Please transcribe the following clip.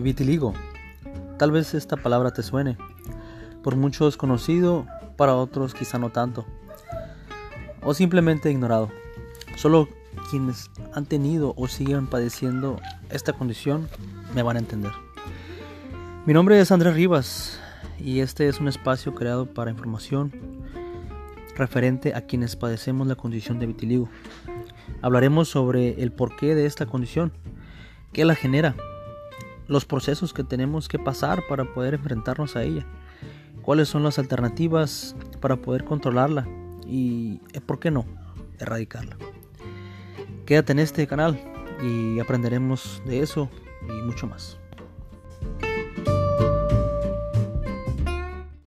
vitiligo. Tal vez esta palabra te suene. Por muchos conocido, para otros quizá no tanto. O simplemente ignorado. Solo quienes han tenido o siguen padeciendo esta condición me van a entender. Mi nombre es Andrés Rivas y este es un espacio creado para información referente a quienes padecemos la condición de vitiligo. Hablaremos sobre el porqué de esta condición, qué la genera, los procesos que tenemos que pasar para poder enfrentarnos a ella, cuáles son las alternativas para poder controlarla y, eh, ¿por qué no?, erradicarla. Quédate en este canal y aprenderemos de eso y mucho más.